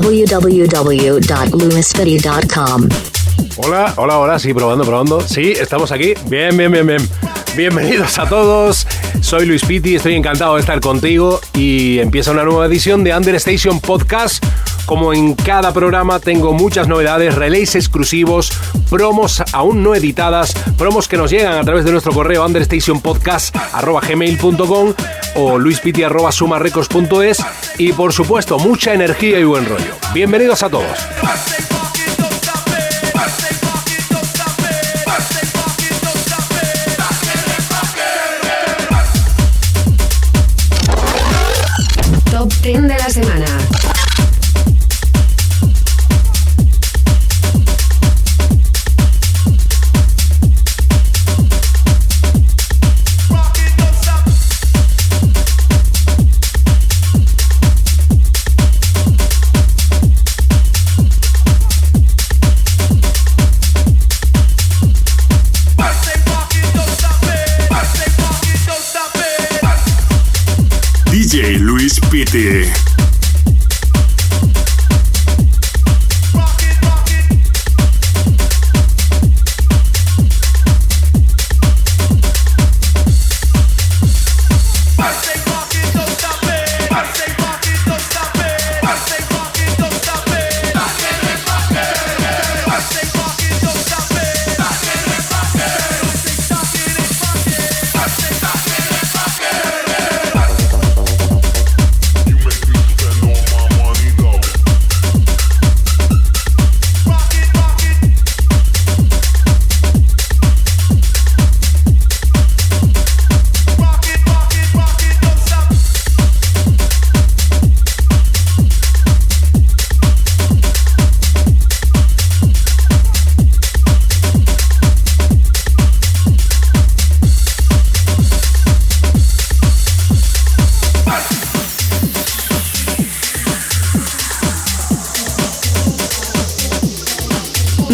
www.lewisfitty.com. Hola, hola, hola, sí, probando, probando. Sí, estamos aquí. Bien, bien, bien, bien. Bienvenidos a todos. Soy Luis Pitti, estoy encantado de estar contigo y empieza una nueva edición de Understation Podcast. Como en cada programa tengo muchas novedades, relays exclusivos, promos aún no editadas, promos que nos llegan a través de nuestro correo understationpodcast.gmail.com o luispiti.sumarrecos.es y por supuesto mucha energía y buen rollo. Bienvenidos a todos.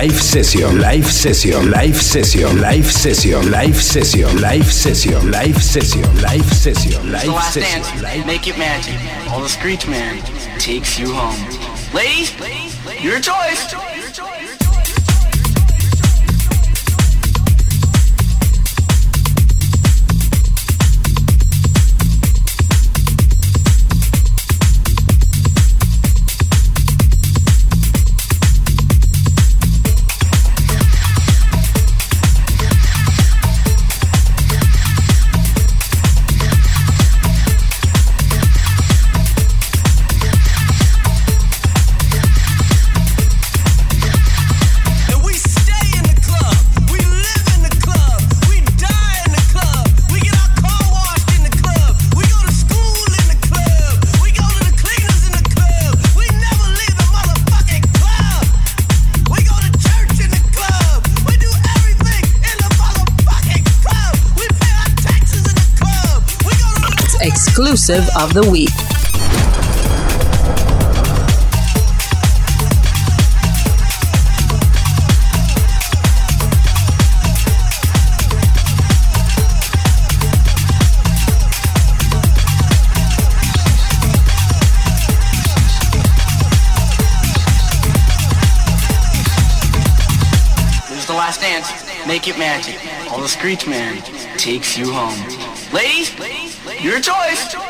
Live Session, Live Session, Live Session, Live Session, Live Session, Live Session, Live Session, Live Session, Live Session. Make it magic. All the Screech Man takes you home. Ladies, your choice. exclusive of the week. make it magic. All the screech man takes you home. Ladies, your choice.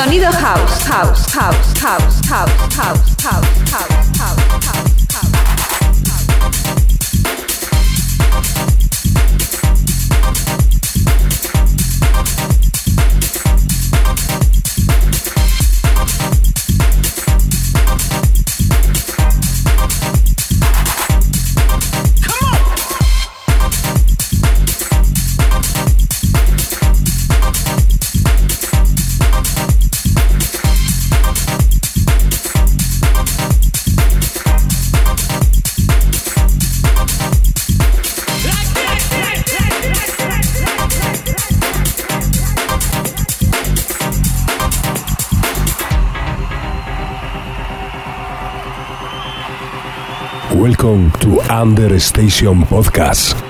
Sonido house, house, house, house, house, house, house, Welcome to Under Station Podcast.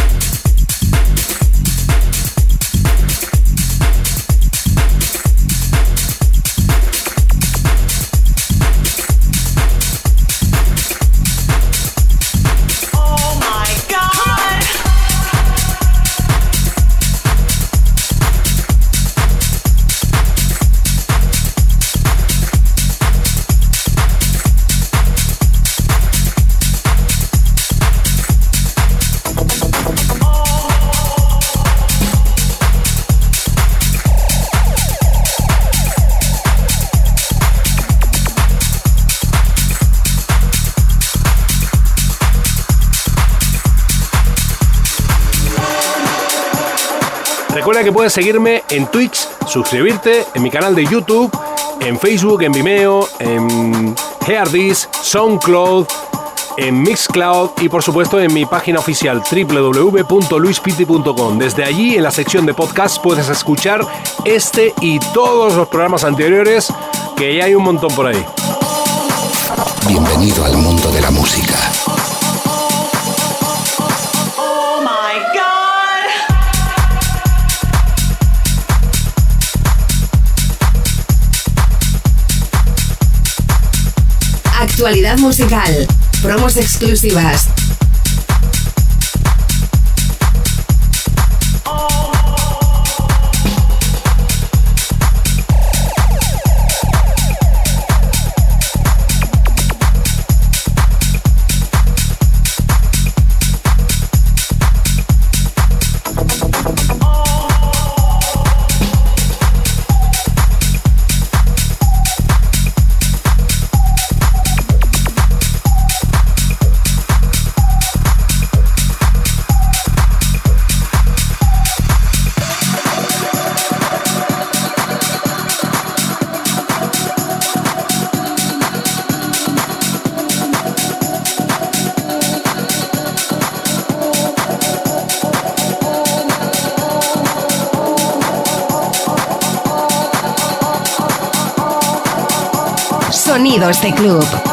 Puedes seguirme en Twitch, suscribirte en mi canal de YouTube, en Facebook, en Vimeo, en Heardis, SoundCloud, en Mixcloud y por supuesto en mi página oficial www.luispiti.com. Desde allí en la sección de podcast puedes escuchar este y todos los programas anteriores que ya hay un montón por ahí. Bienvenido al mundo de la música. Actualidad musical. Promos exclusivas. Sonidos de club.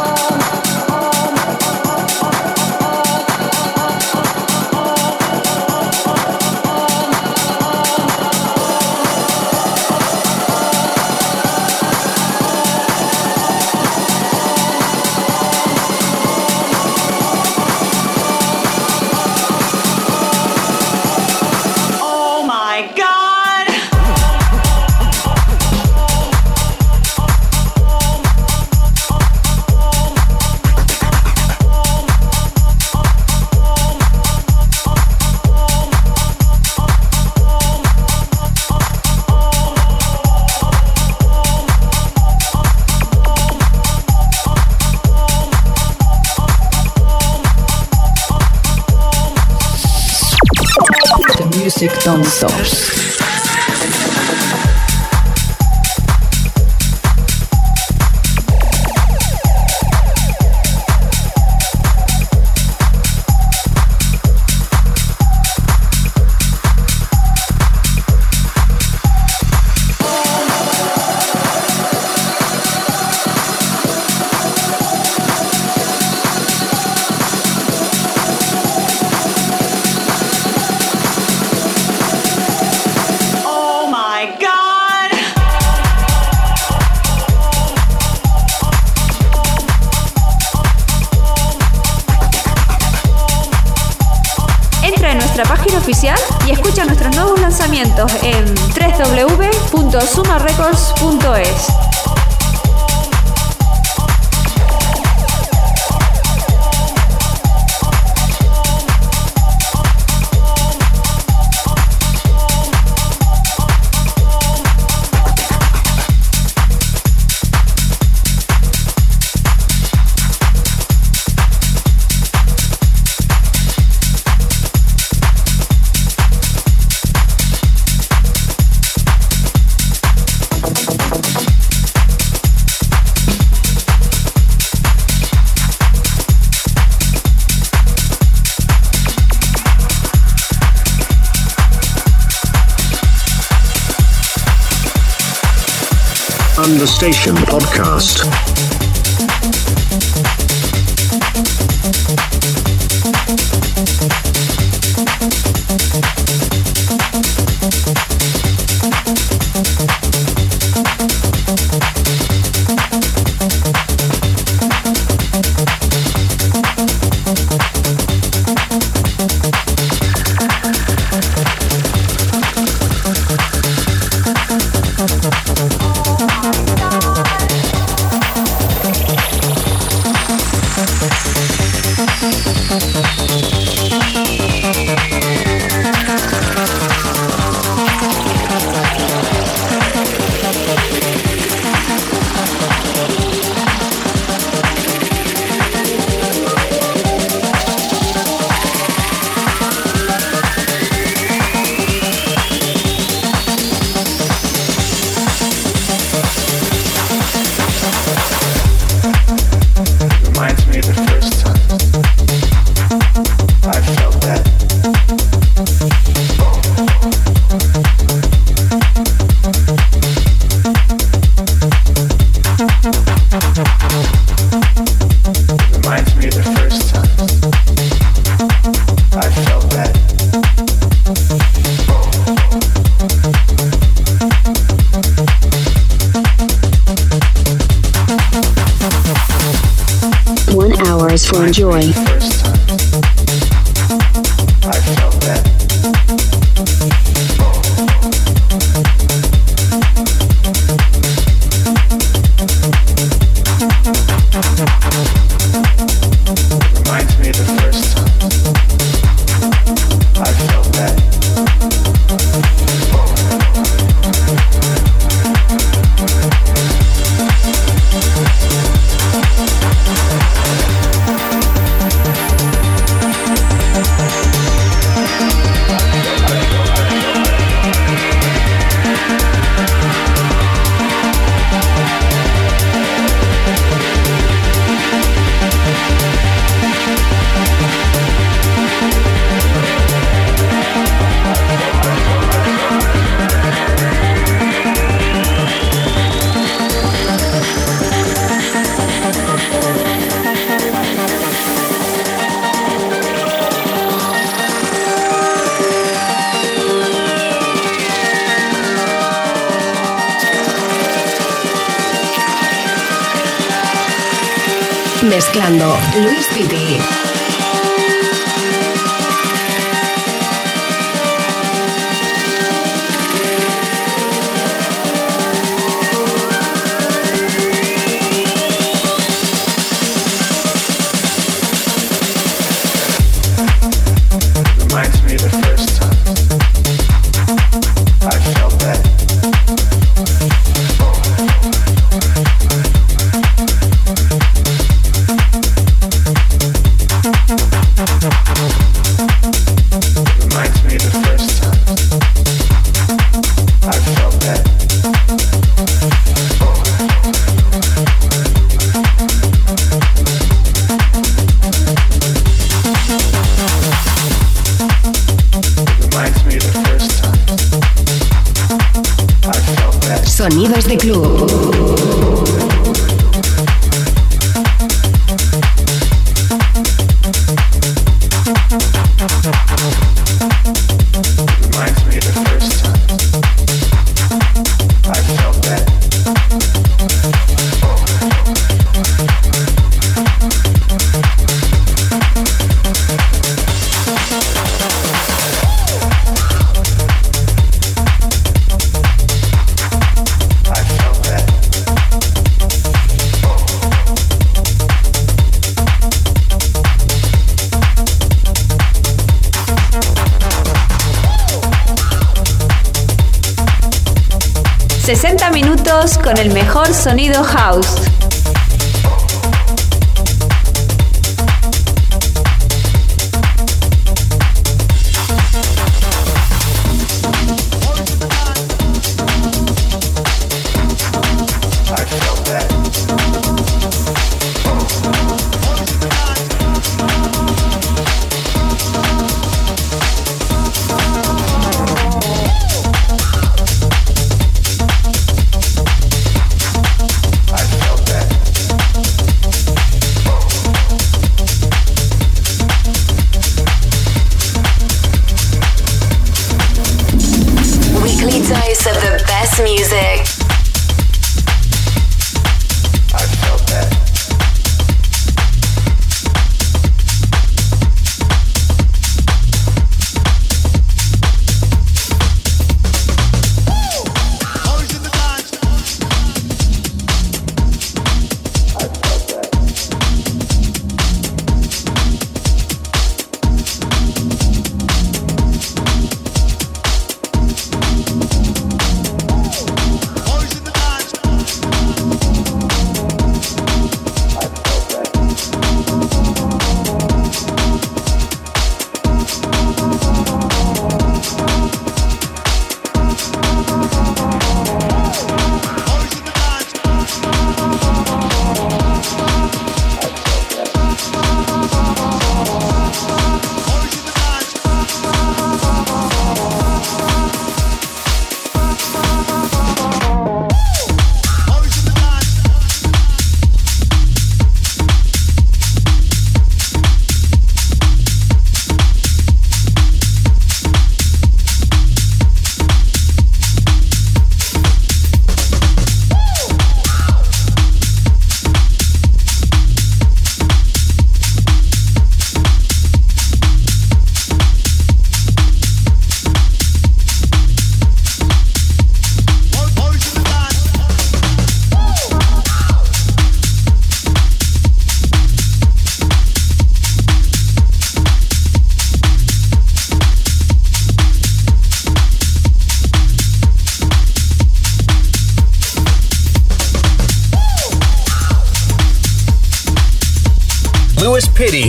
non-stops. the Station podcast. sonido house.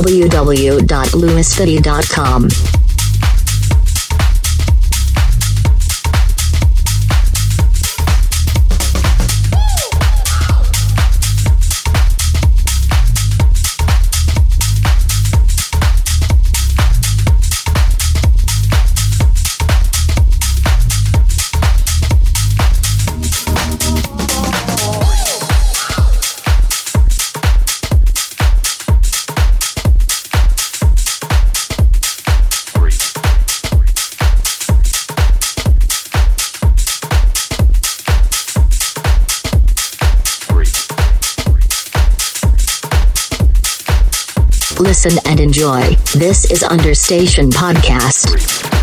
www.lewisfitty.com. enjoy. This is Understation Podcast.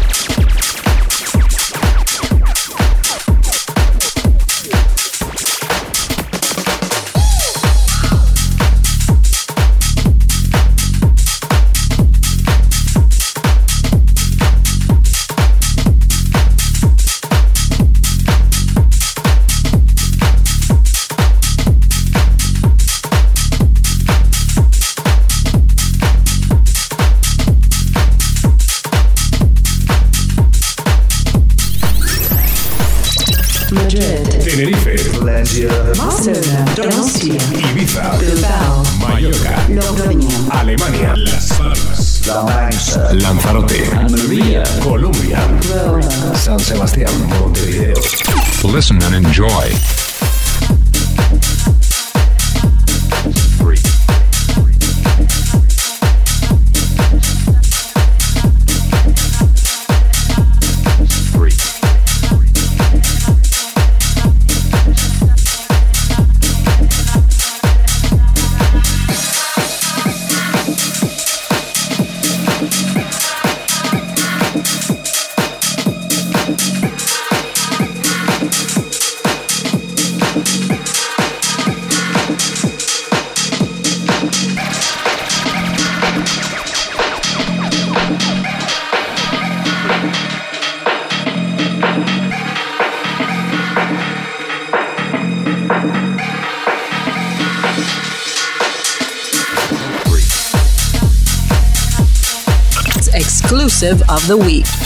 Of the Week.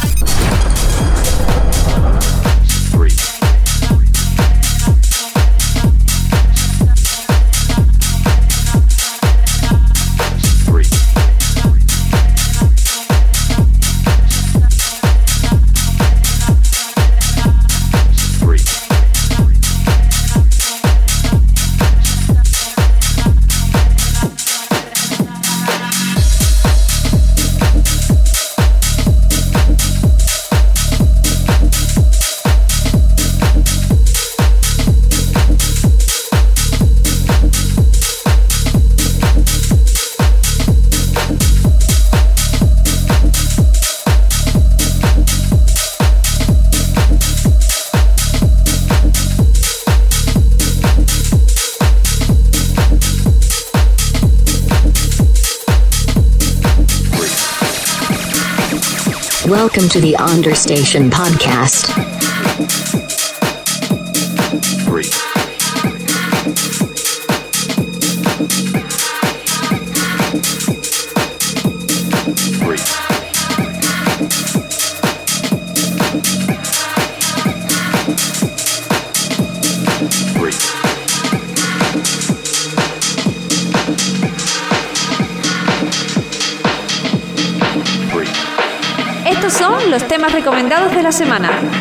Welcome to the Understation Podcast. semana.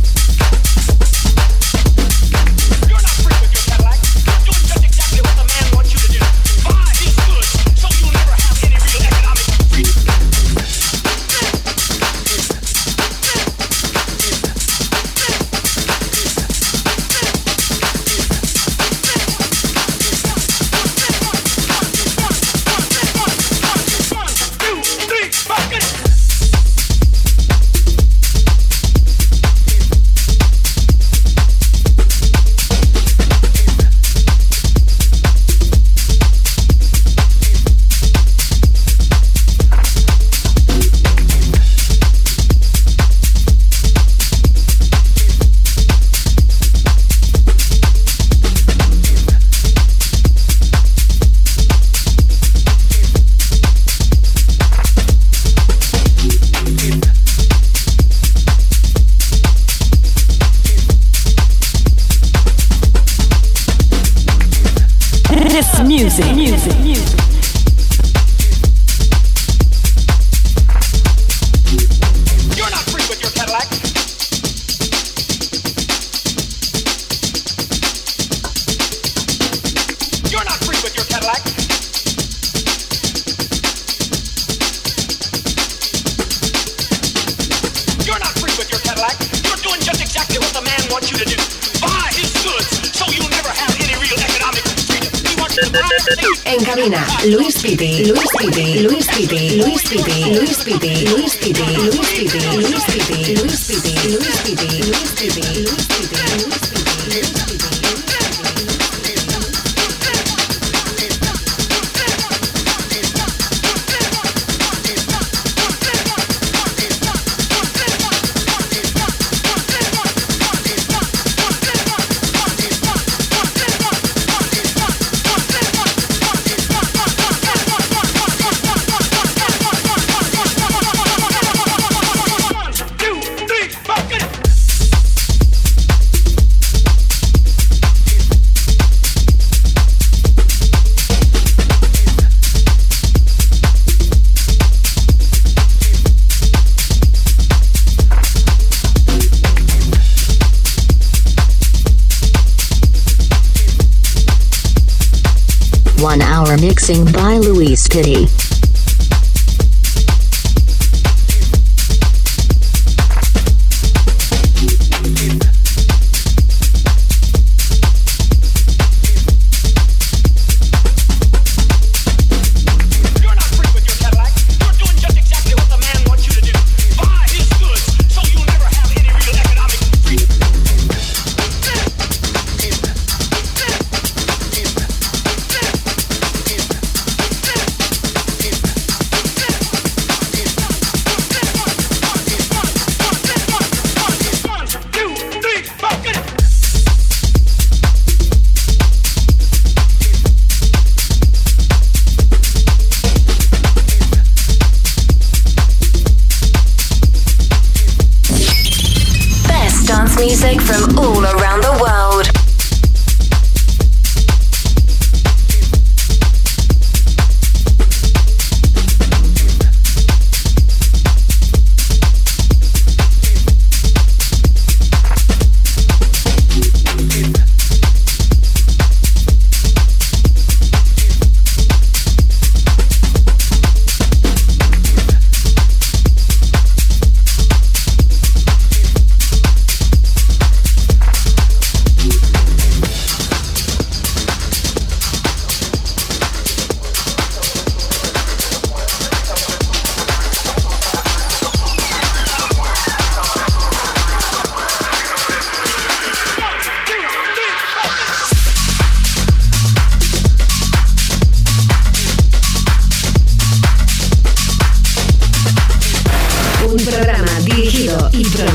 mixing by Louise Pitti.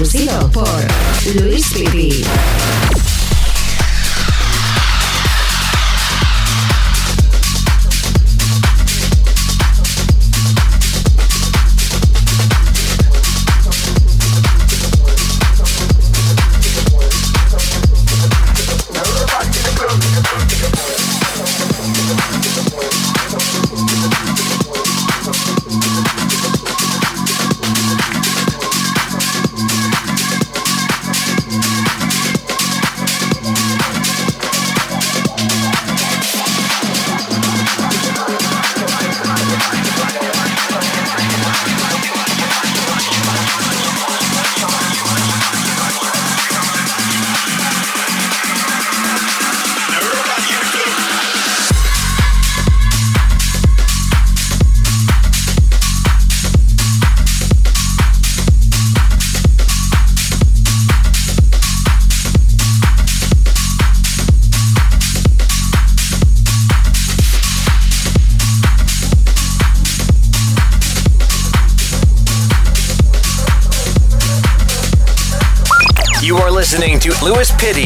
producido por Luis Piti. Lewis Pitty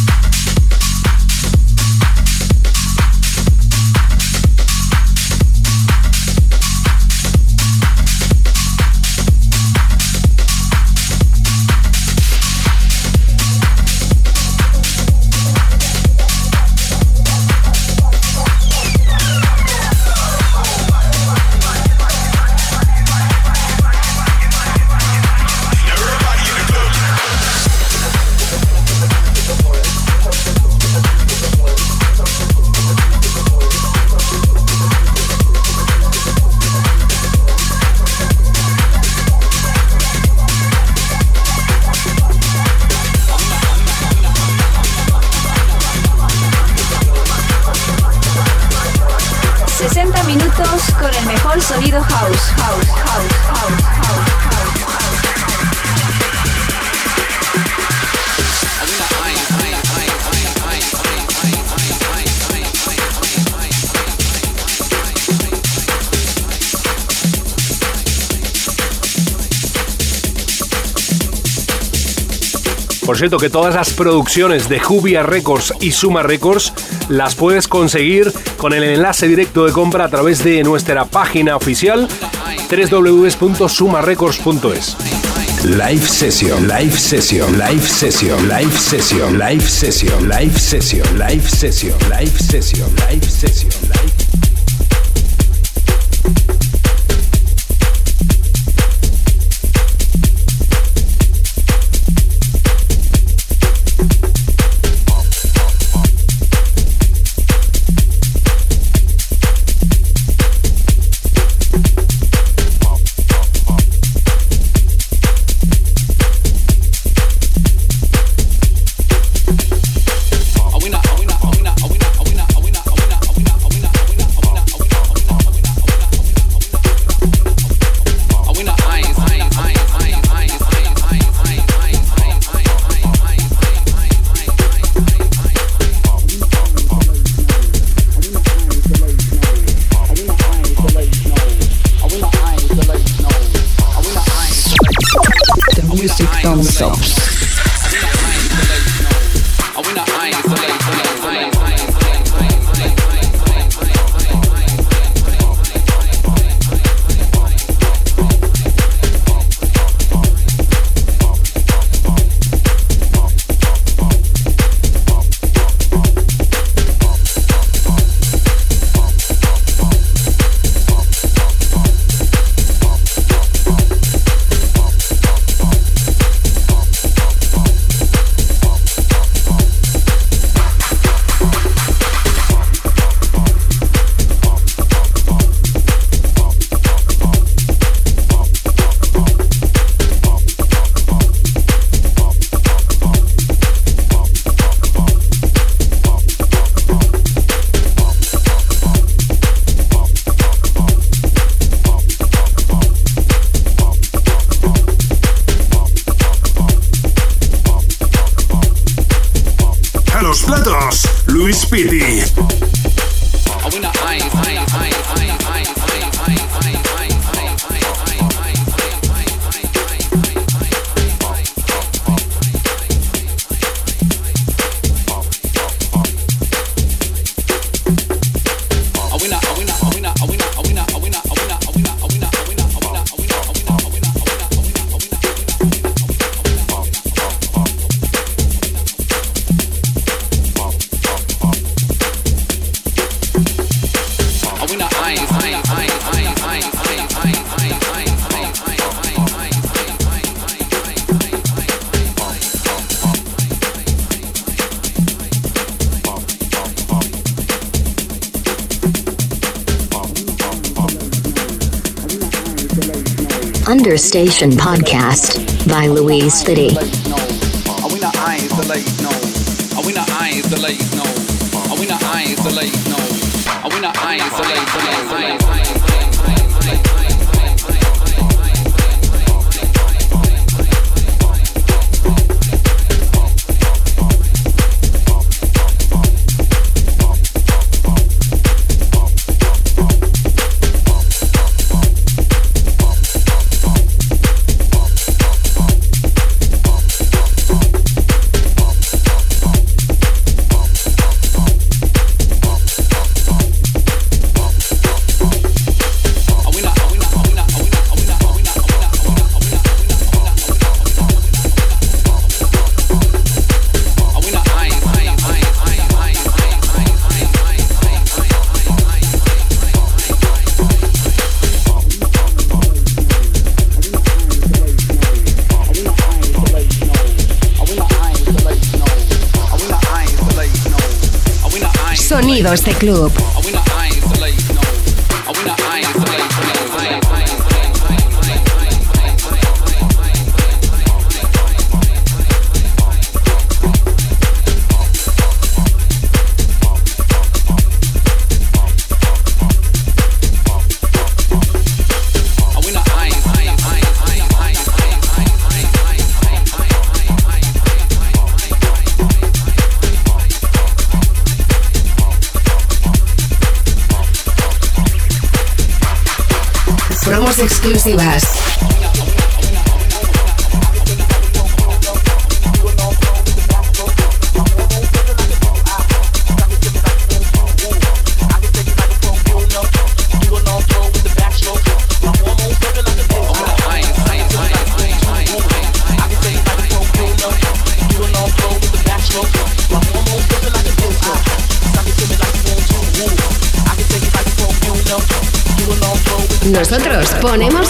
Cierto, que todas las producciones de Jubia Records y Suma Records las puedes conseguir con el enlace directo de compra a través de nuestra página oficial www.sumarecords.es. Live session, live session, live session, live session, live session, live session, live session, live session, live session, Understation Podcast by Louise Fitty. Are we not the late? No. Are we not the late? No. Are we not the late? No. Are we not the late? The Bienvenido a este club. Exclusivas. Ponemos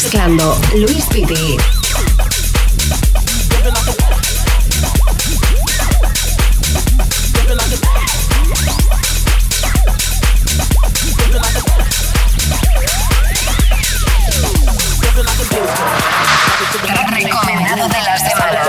Mezclando Luis Piti. Recomendado de la semana.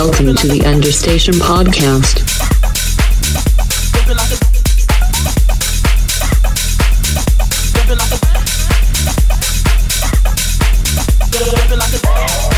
Welcome to the Understation Podcast. Like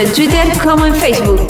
en Twitter como en Facebook.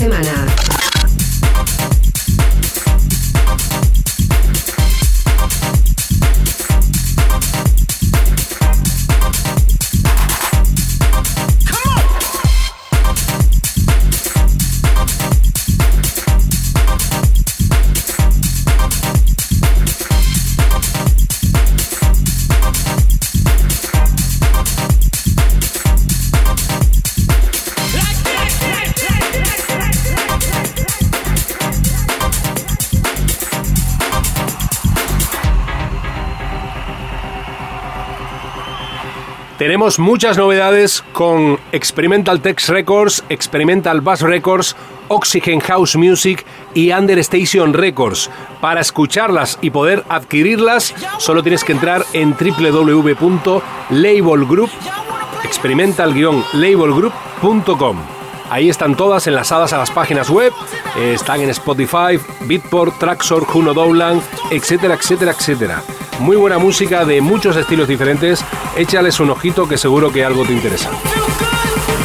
semana. muchas novedades con Experimental Tex Records, Experimental Bass Records, Oxygen House Music y Understation Records. Para escucharlas y poder adquirirlas, solo tienes que entrar en www.labelgroup experimental-labelgroup.com. Ahí están todas enlazadas a las páginas web, están en Spotify, Beatport, Traxor, Juno Dowland, etcétera, etcétera, etcétera. Muy buena música de muchos estilos diferentes, échales un ojito que seguro que algo te interesa.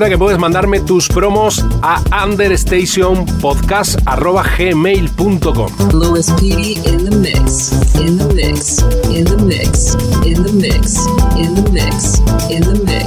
Recuerda que puedes mandarme tus promos a understationpodcast.gmail.com Louis Petey in the mix, in the mix, in the mix, in the mix, in the mix, in the mix,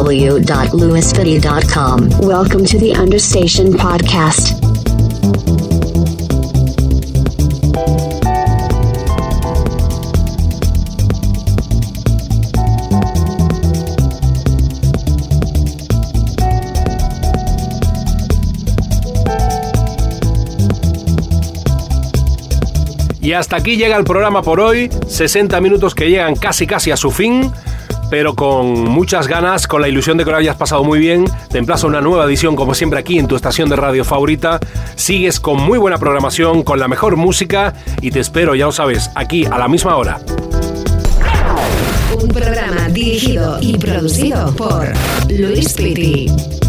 www.lewisfitty.com. Welcome to the Understation Podcast. Y hasta aquí llega el programa por hoy. 60 minutos que llegan casi casi a su fin. Pero con muchas ganas, con la ilusión de que lo hayas pasado muy bien, te emplazo a una nueva edición, como siempre, aquí en tu estación de radio favorita. Sigues con muy buena programación, con la mejor música y te espero, ya lo sabes, aquí a la misma hora. Un programa dirigido y producido por Luis Piti.